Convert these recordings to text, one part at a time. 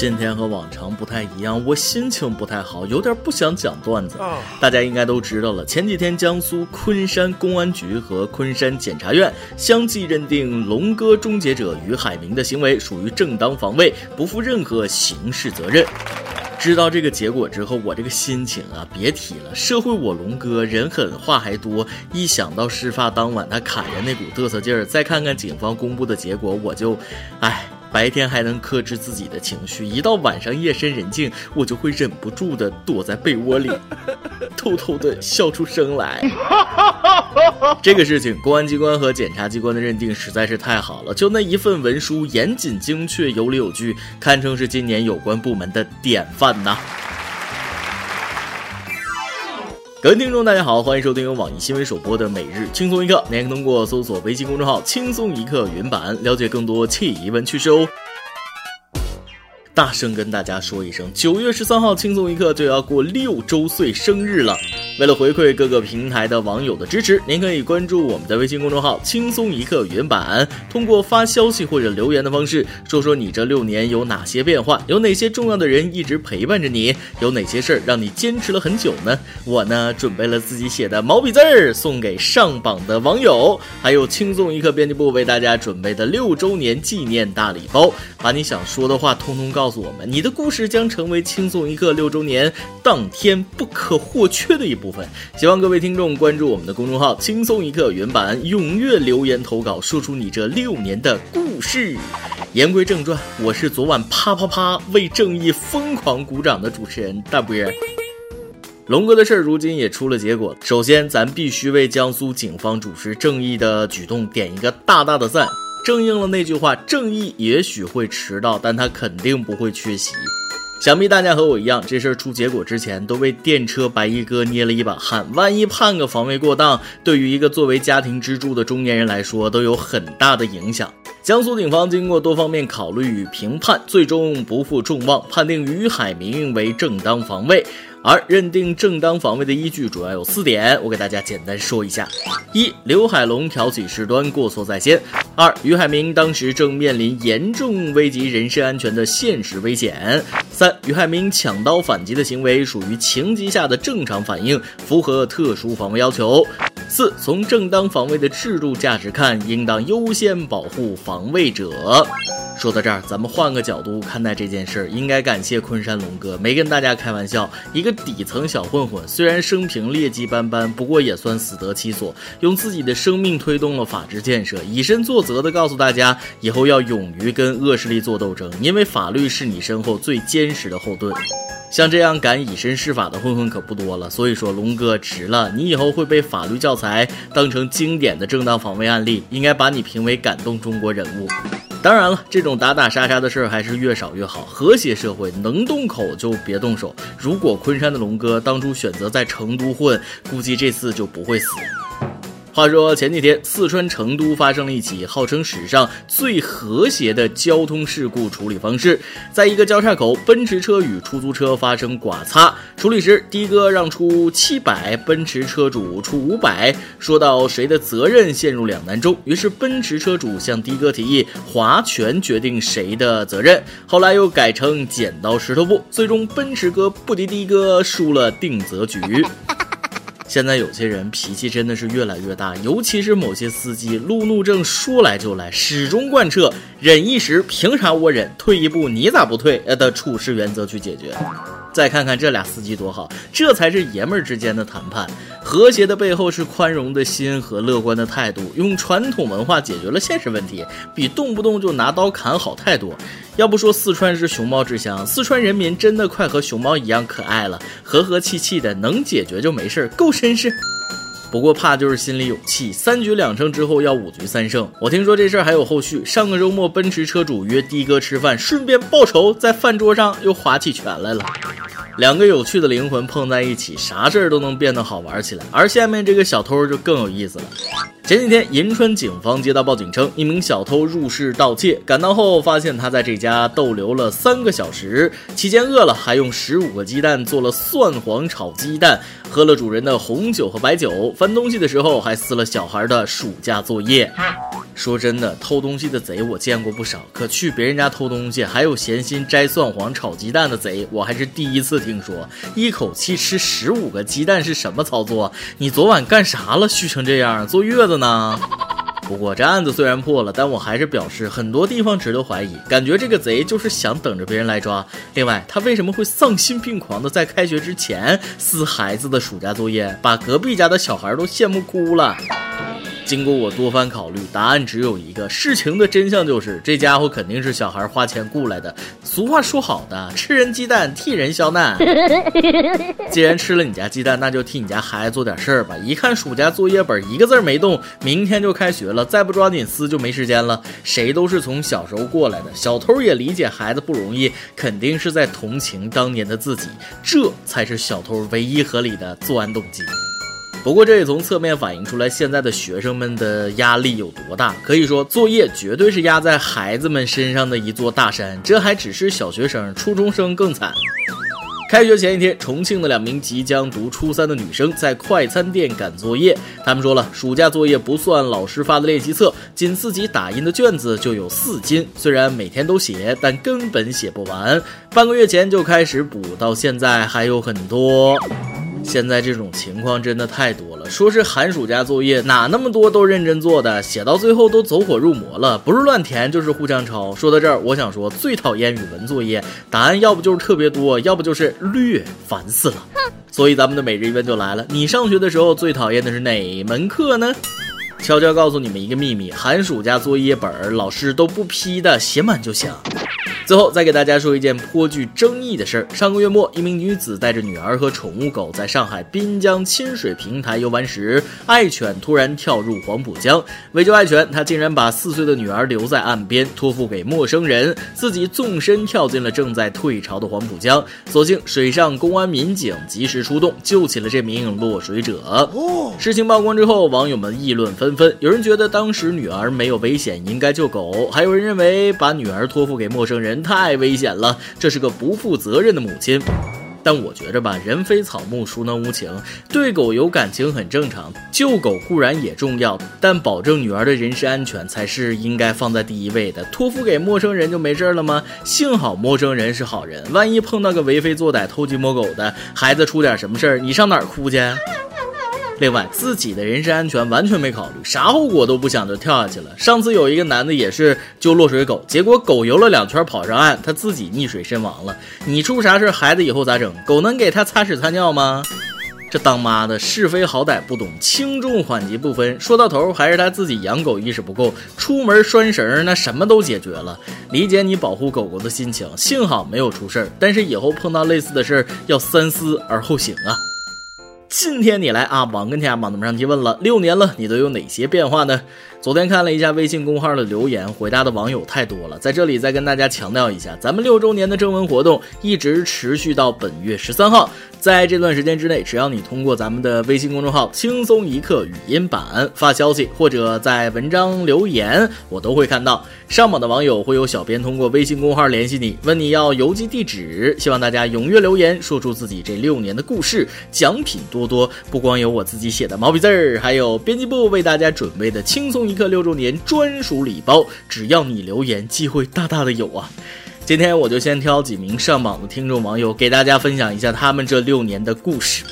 今天和往常不太一样，我心情不太好，有点不想讲段子。大家应该都知道了，前几天江苏昆山公安局和昆山检察院相继认定龙哥终结者于海明的行为属于正当防卫，不负任何刑事责任。知道这个结果之后，我这个心情啊，别提了。社会我龙哥人狠话还多，一想到事发当晚他砍人那股嘚瑟劲儿，再看看警方公布的结果，我就，唉。白天还能克制自己的情绪，一到晚上夜深人静，我就会忍不住的躲在被窝里，偷偷的笑出声来。这个事情，公安机关和检察机关的认定实在是太好了，就那一份文书，严谨精确，有理有据，堪称是今年有关部门的典范呐。各位听众，大家好，欢迎收听由网易新闻首播的《每日轻松一刻》，您可以通过搜索微信公众号“轻松一刻”原版了解更多气疑问趣事哦。大声跟大家说一声，九月十三号，轻松一刻就要过六周岁生日了。为了回馈各个平台的网友的支持，您可以关注我们的微信公众号“轻松一刻”原版，通过发消息或者留言的方式，说说你这六年有哪些变化，有哪些重要的人一直陪伴着你，有哪些事儿让你坚持了很久呢？我呢，准备了自己写的毛笔字儿送给上榜的网友，还有轻松一刻编辑部为大家准备的六周年纪念大礼包，把你想说的话通通告诉我们，你的故事将成为轻松一刻六周年当天不可或缺的一部。部分希望各位听众关注我们的公众号“轻松一刻”原版，踊跃留言投稿，说出你这六年的故事。言归正传，我是昨晚啪啪啪为正义疯狂鼓掌的主持人大波。龙哥的事儿如今也出了结果，首先咱必须为江苏警方主持正义的举动点一个大大的赞，正应了那句话：正义也许会迟到，但他肯定不会缺席。想必大家和我一样，这事儿出结果之前都为电车白衣哥捏了一把汗。万一判个防卫过当，对于一个作为家庭支柱的中年人来说，都有很大的影响。江苏警方经过多方面考虑与评判，最终不负众望，判定于海明为正当防卫。而认定正当防卫的依据主要有四点，我给大家简单说一下：一、刘海龙挑起事端，过错在先；二、于海明当时正面临严重危及人身安全的现实危险；三、于海明抢刀反击的行为属于情急下的正常反应，符合特殊防卫要求；四、从正当防卫的制度价值看，应当优先保护防卫者。说到这儿，咱们换个角度看待这件事儿，应该感谢昆山龙哥，没跟大家开玩笑。一个底层小混混，虽然生平劣迹斑斑，不过也算死得其所，用自己的生命推动了法治建设，以身作则的告诉大家，以后要勇于跟恶势力做斗争，因为法律是你身后最坚实的后盾。像这样敢以身试法的混混可不多了，所以说龙哥值了，你以后会被法律教材当成经典的正当防卫案例，应该把你评为感动中国人物。当然了，这种打打杀杀的事儿还是越少越好。和谐社会能动口就别动手。如果昆山的龙哥当初选择在成都混，估计这次就不会死。话说前几天，四川成都发生了一起号称史上最和谐的交通事故处理方式。在一个交叉口，奔驰车与出租车发生剐擦，处理时的哥让出七百，奔驰车主出五百，说到谁的责任陷入两难中。于是奔驰车主向的哥提议划拳决定谁的责任，后来又改成剪刀石头布，最终奔驰哥不敌的哥，输了定责局。现在有些人脾气真的是越来越大，尤其是某些司机，路怒症说来就来，始终贯彻忍一时，凭啥我忍？退一步，你咋不退？呃的处事原则去解决。再看看这俩司机多好，这才是爷们儿之间的谈判。和谐的背后是宽容的心和乐观的态度，用传统文化解决了现实问题，比动不动就拿刀砍好太多。要不说四川是熊猫之乡，四川人民真的快和熊猫一样可爱了，和和气气的，能解决就没事儿，够绅士。不过怕就是心里有气，三局两胜之后要五局三胜。我听说这事儿还有后续，上个周末奔驰车主约的哥吃饭，顺便报仇，在饭桌上又划起拳来了。两个有趣的灵魂碰在一起，啥事儿都能变得好玩起来。而下面这个小偷就更有意思了。前几天，银川警方接到报警称，一名小偷入室盗窃，赶到后发现他在这家逗留了三个小时，期间饿了，还用十五个鸡蛋做了蒜黄炒鸡蛋，喝了主人的红酒和白酒，翻东西的时候还撕了小孩的暑假作业。说真的，偷东西的贼我见过不少，可去别人家偷东西还有闲心摘蒜黄炒鸡蛋的贼，我还是第一次听说。一口气吃十五个鸡蛋是什么操作？你昨晚干啥了？虚成这样，坐月子呢？不过这案子虽然破了，但我还是表示很多地方值得怀疑，感觉这个贼就是想等着别人来抓。另外，他为什么会丧心病狂的在开学之前撕孩子的暑假作业，把隔壁家的小孩都羡慕哭了？经过我多番考虑，答案只有一个。事情的真相就是，这家伙肯定是小孩花钱雇来的。俗话说好的，吃人鸡蛋，替人消难。既然吃了你家鸡蛋，那就替你家孩子做点事儿吧。一看暑假作业本一个字没动，明天就开学了，再不抓紧撕就没时间了。谁都是从小时候过来的，小偷也理解孩子不容易，肯定是在同情当年的自己。这才是小偷唯一合理的作案动机。不过这也从侧面反映出来现在的学生们的压力有多大。可以说，作业绝对是压在孩子们身上的一座大山。这还只是小学生，初中生更惨。开学前一天，重庆的两名即将读初三的女生在快餐店赶作业。他们说了，暑假作业不算老师发的练习册，仅自己打印的卷子就有四斤。虽然每天都写，但根本写不完。半个月前就开始补，到现在还有很多。现在这种情况真的太多了，说是寒暑假作业，哪那么多都认真做的，写到最后都走火入魔了，不是乱填就是互相抄。说到这儿，我想说，最讨厌语文作业，答案要不就是特别多，要不就是略，烦死了。所以咱们的每日一问就来了，你上学的时候最讨厌的是哪门课呢？悄悄告诉你们一个秘密，寒暑假作业本老师都不批的，写满就行。最后再给大家说一件颇具争议的事儿。上个月末，一名女子带着女儿和宠物狗在上海滨江亲水平台游玩时，爱犬突然跳入黄浦江。为救爱犬，她竟然把四岁的女儿留在岸边，托付给陌生人，自己纵身跳进了正在退潮的黄浦江。所幸水上公安民警及时出动，救起了这名落水者。事情曝光之后，网友们议论纷纷。有人觉得当时女儿没有危险，应该救狗；还有人认为把女儿托付给陌生人太危险了，这是个不负责任的母亲。但我觉着吧，人非草木，孰能无情？对狗有感情很正常，救狗固然也重要，但保证女儿的人身安全才是应该放在第一位的。托付给陌生人就没事了吗？幸好陌生人是好人，万一碰到个为非作歹、偷鸡摸狗的孩子，出点什么事儿，你上哪儿哭去？另外，自己的人身安全完全没考虑，啥后果都不想就跳下去了。上次有一个男的也是救落水狗，结果狗游了两圈跑上岸，他自己溺水身亡了。你出啥事，孩子以后咋整？狗能给他擦屎擦尿吗？这当妈的是非好歹不懂，轻重缓急不分，说到头还是他自己养狗意识不够，出门拴绳那什么都解决了。理解你保护狗狗的心情，幸好没有出事儿，但是以后碰到类似的事儿要三思而后行啊。今天你来啊，网跟天网们上提问了，六年了，你都有哪些变化呢？昨天看了一下微信公号的留言，回答的网友太多了，在这里再跟大家强调一下，咱们六周年的征文活动一直持续到本月十三号，在这段时间之内，只要你通过咱们的微信公众号“轻松一刻语音版”发消息或者在文章留言，我都会看到。上榜的网友会有小编通过微信公号联系你，问你要邮寄地址。希望大家踊跃留言，说出自己这六年的故事，奖品多多，不光有我自己写的毛笔字儿，还有编辑部为大家准备的轻松。一刻六周年专属礼包，只要你留言，机会大大的有啊！今天我就先挑几名上榜的听众网友，给大家分享一下他们这六年的故事。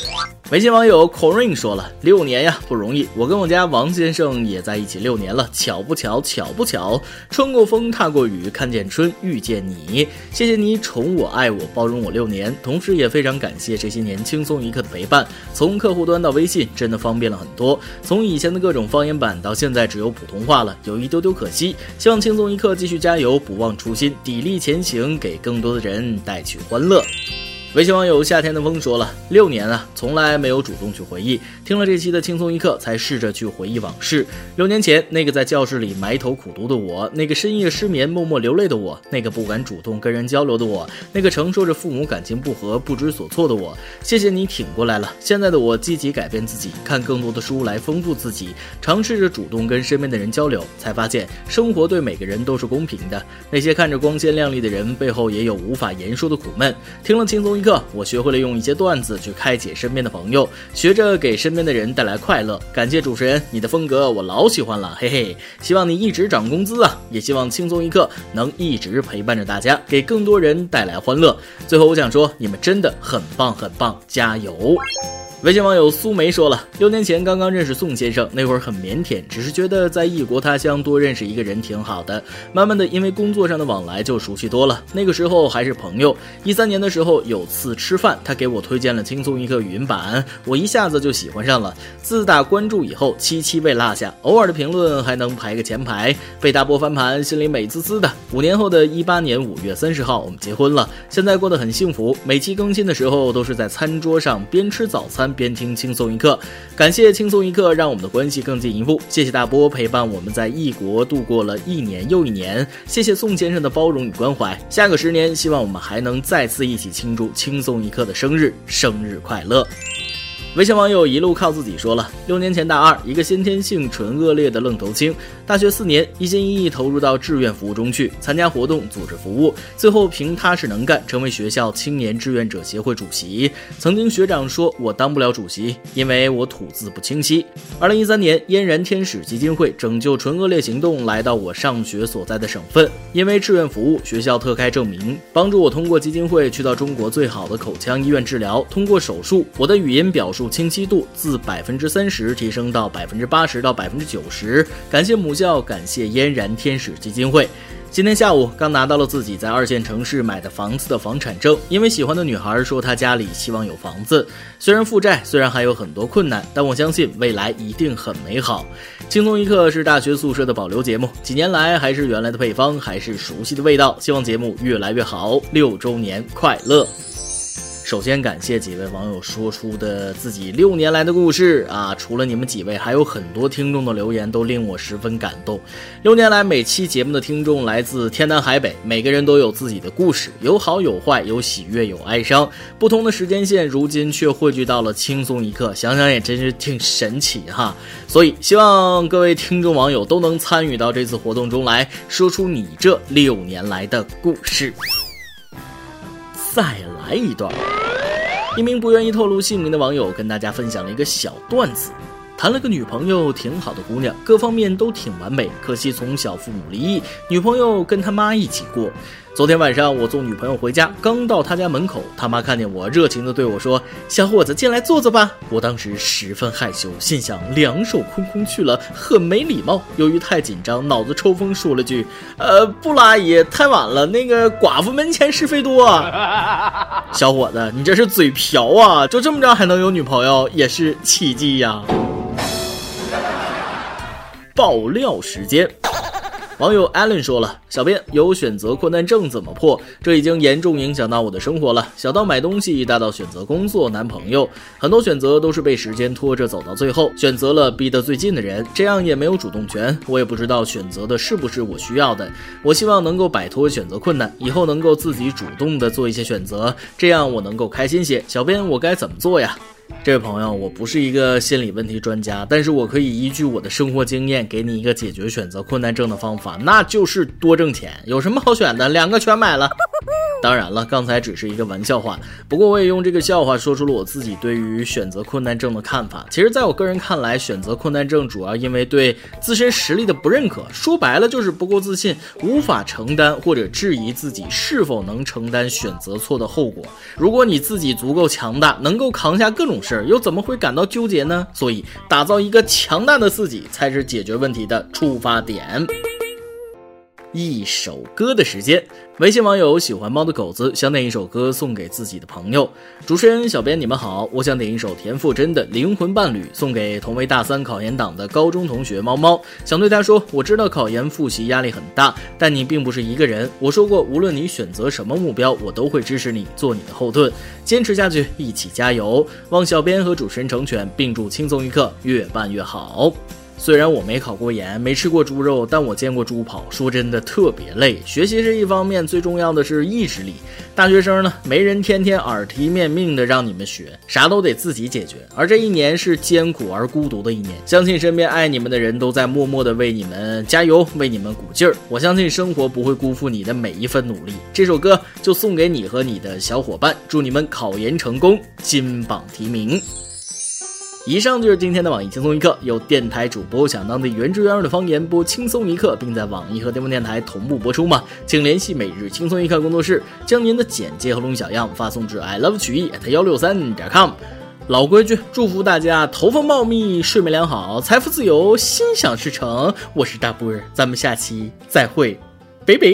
微信网友 Corin 说了：“六年呀，不容易。我跟我家王先生也在一起六年了，巧不巧？巧不巧？穿过风，踏过雨，看见春，遇见你。谢谢你宠我、爱我、包容我六年，同时也非常感谢这些年轻松一刻的陪伴。从客户端到微信，真的方便了很多。从以前的各种方言版，到现在只有普通话了，有一丢丢可惜。希望轻松一刻继续加油，不忘初心，砥砺前行，给更多的人带去欢乐。”微信网友夏天的风说了六年啊，从来没有主动去回忆。听了这期的轻松一刻，才试着去回忆往事。六年前，那个在教室里埋头苦读的我，那个深夜失眠默默流泪的我，那个不敢主动跟人交流的我，那个承受着父母感情不和不知所措的我。谢谢你挺过来了。现在的我积极改变自己，看更多的书来丰富自己，尝试着主动跟身边的人交流，才发现生活对每个人都是公平的。那些看着光鲜亮丽的人，背后也有无法言说的苦闷。听了轻松。一刻，我学会了用一些段子去开解身边的朋友，学着给身边的人带来快乐。感谢主持人，你的风格我老喜欢了，嘿嘿。希望你一直涨工资啊，也希望轻松一刻能一直陪伴着大家，给更多人带来欢乐。最后我想说，你们真的很棒很棒，加油！微信网友苏梅说了，六年前刚刚认识宋先生，那会儿很腼腆，只是觉得在异国他乡多认识一个人挺好的。慢慢的，因为工作上的往来就熟悉多了。那个时候还是朋友。一三年的时候有次吃饭，他给我推荐了轻松一刻语音版，我一下子就喜欢上了。自打关注以后，期期被落下，偶尔的评论还能排个前排，被大波翻盘，心里美滋滋的。五年后的一八年五月三十号，我们结婚了，现在过得很幸福。每期更新的时候都是在餐桌上边吃早餐。边听轻松一刻，感谢轻松一刻，让我们的关系更进一步。谢谢大波陪伴我们在异国度过了一年又一年，谢谢宋先生的包容与关怀。下个十年，希望我们还能再次一起庆祝轻松一刻的生日，生日快乐！微信网友一路靠自己说了，六年前大二，一个先天性唇腭裂的愣头青，大学四年一心一意投入到志愿服务中去，参加活动，组织服务，最后凭踏实能干，成为学校青年志愿者协会主席。曾经学长说我当不了主席，因为我吐字不清晰。二零一三年，嫣然天使基金会拯救唇腭裂行动来到我上学所在的省份，因为志愿服务，学校特开证明，帮助我通过基金会去到中国最好的口腔医院治疗，通过手术，我的语音表述。数清晰度自百分之三十提升到百分之八十到百分之九十，感谢母校，感谢嫣然天使基金会。今天下午刚拿到了自己在二线城市买的房子的房产证，因为喜欢的女孩说她家里希望有房子，虽然负债，虽然还有很多困难，但我相信未来一定很美好。轻松一刻是大学宿舍的保留节目，几年来还是原来的配方，还是熟悉的味道，希望节目越来越好，六周年快乐。首先感谢几位网友说出的自己六年来的故事啊！除了你们几位，还有很多听众的留言都令我十分感动。六年来，每期节目的听众来自天南海北，每个人都有自己的故事，有好有坏，有喜悦有哀伤，不同的时间线，如今却汇聚到了轻松一刻，想想也真是挺神奇哈！所以希望各位听众网友都能参与到这次活动中来，说出你这六年来的故事。再来一段。一名不愿意透露姓名的网友跟大家分享了一个小段子：谈了个女朋友，挺好的姑娘，各方面都挺完美，可惜从小父母离异，女朋友跟他妈一起过。昨天晚上我送女朋友回家，刚到她家门口，他妈看见我，热情地对我说：“小伙子，进来坐坐吧。”我当时十分害羞，心想两手空空去了，很没礼貌。由于太紧张，脑子抽风，说了句：“呃，不了，阿姨，太晚了。那个寡妇门前是非多。” 小伙子，你这是嘴瓢啊！就这么着还能有女朋友，也是奇迹呀！爆料时间。网友 Allen 说了：“小编有选择困难症怎么破？这已经严重影响到我的生活了。小到买东西，大到选择工作、男朋友，很多选择都是被时间拖着走到最后，选择了逼得最近的人，这样也没有主动权。我也不知道选择的是不是我需要的。我希望能够摆脱选择困难，以后能够自己主动的做一些选择，这样我能够开心些。小编，我该怎么做呀？”这位朋友，我不是一个心理问题专家，但是我可以依据我的生活经验，给你一个解决选择困难症的方法，那就是多挣钱。有什么好选的？两个全买了。当然了，刚才只是一个玩笑话。不过我也用这个笑话说出了我自己对于选择困难症的看法。其实，在我个人看来，选择困难症主要因为对自身实力的不认可，说白了就是不够自信，无法承担或者质疑自己是否能承担选择错的后果。如果你自己足够强大，能够扛下各种事儿，又怎么会感到纠结呢？所以，打造一个强大的自己才是解决问题的出发点。一首歌的时间，微信网友喜欢猫的狗子想点一首歌送给自己的朋友。主持人小编，你们好，我想点一首田馥甄的《灵魂伴侣》，送给同为大三考研党的高中同学猫猫。想对他说，我知道考研复习压力很大，但你并不是一个人。我说过，无论你选择什么目标，我都会支持你，做你的后盾，坚持下去，一起加油。望小编和主持人成全，并祝轻松一刻越办越好。虽然我没考过研，没吃过猪肉，但我见过猪跑。说真的，特别累。学习是一方面，最重要的是意志力。大学生呢，没人天天耳提面命的让你们学，啥都得自己解决。而这一年是艰苦而孤独的一年，相信身边爱你们的人都在默默的为你们加油，为你们鼓劲儿。我相信生活不会辜负你的每一份努力。这首歌就送给你和你的小伙伴，祝你们考研成功，金榜题名。以上就是今天的网易轻松一刻，由电台主播想当地原汁原味的方言播轻松一刻，并在网易和巅峰电台同步播出吗？请联系每日轻松一刻工作室，将您的简介和录音小样发送至 i love 曲艺 at 幺六三点 com。老规矩，祝福大家头发茂密，睡眠良好，财富自由，心想事成。我是大波儿，咱们下期再会，拜拜。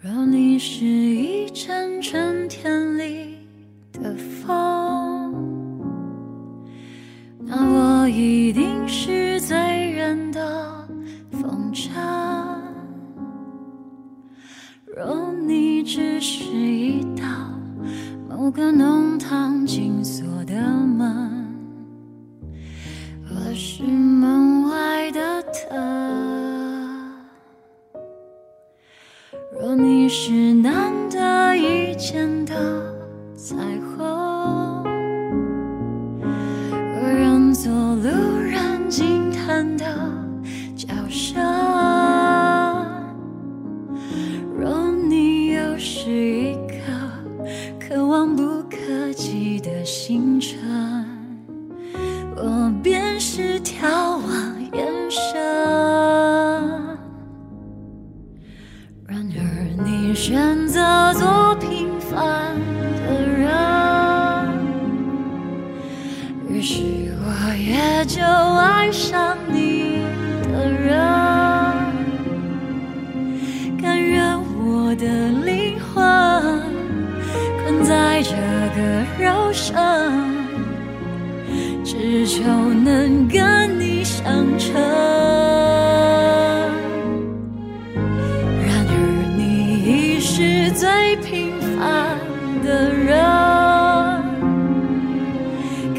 若你是一阵春天里的风。那我一定是醉人的风筝。若你只是一道某个弄堂紧锁的门，我是只求能跟你相称。然而你已是最平凡的人。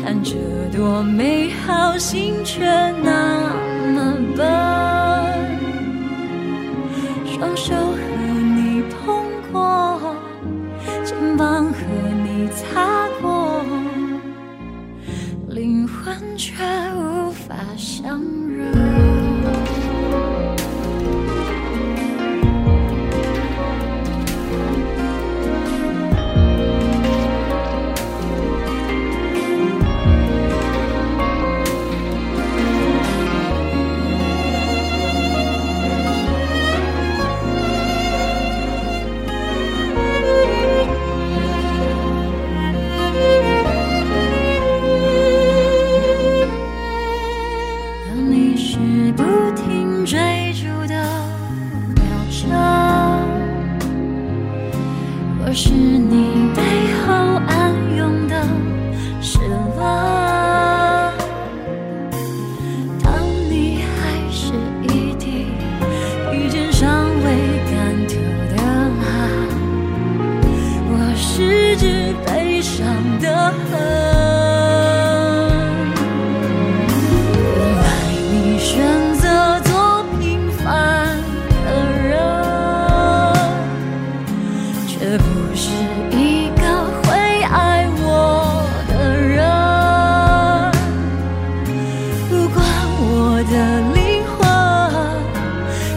看着多美好，心却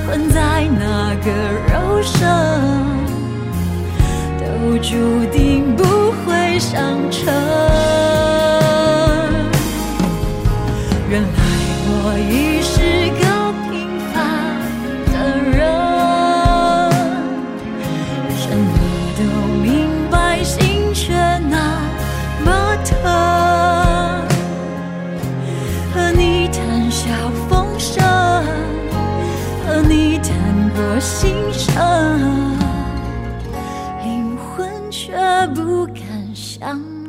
困在那个肉身，都注定不会相称。原来我一生。想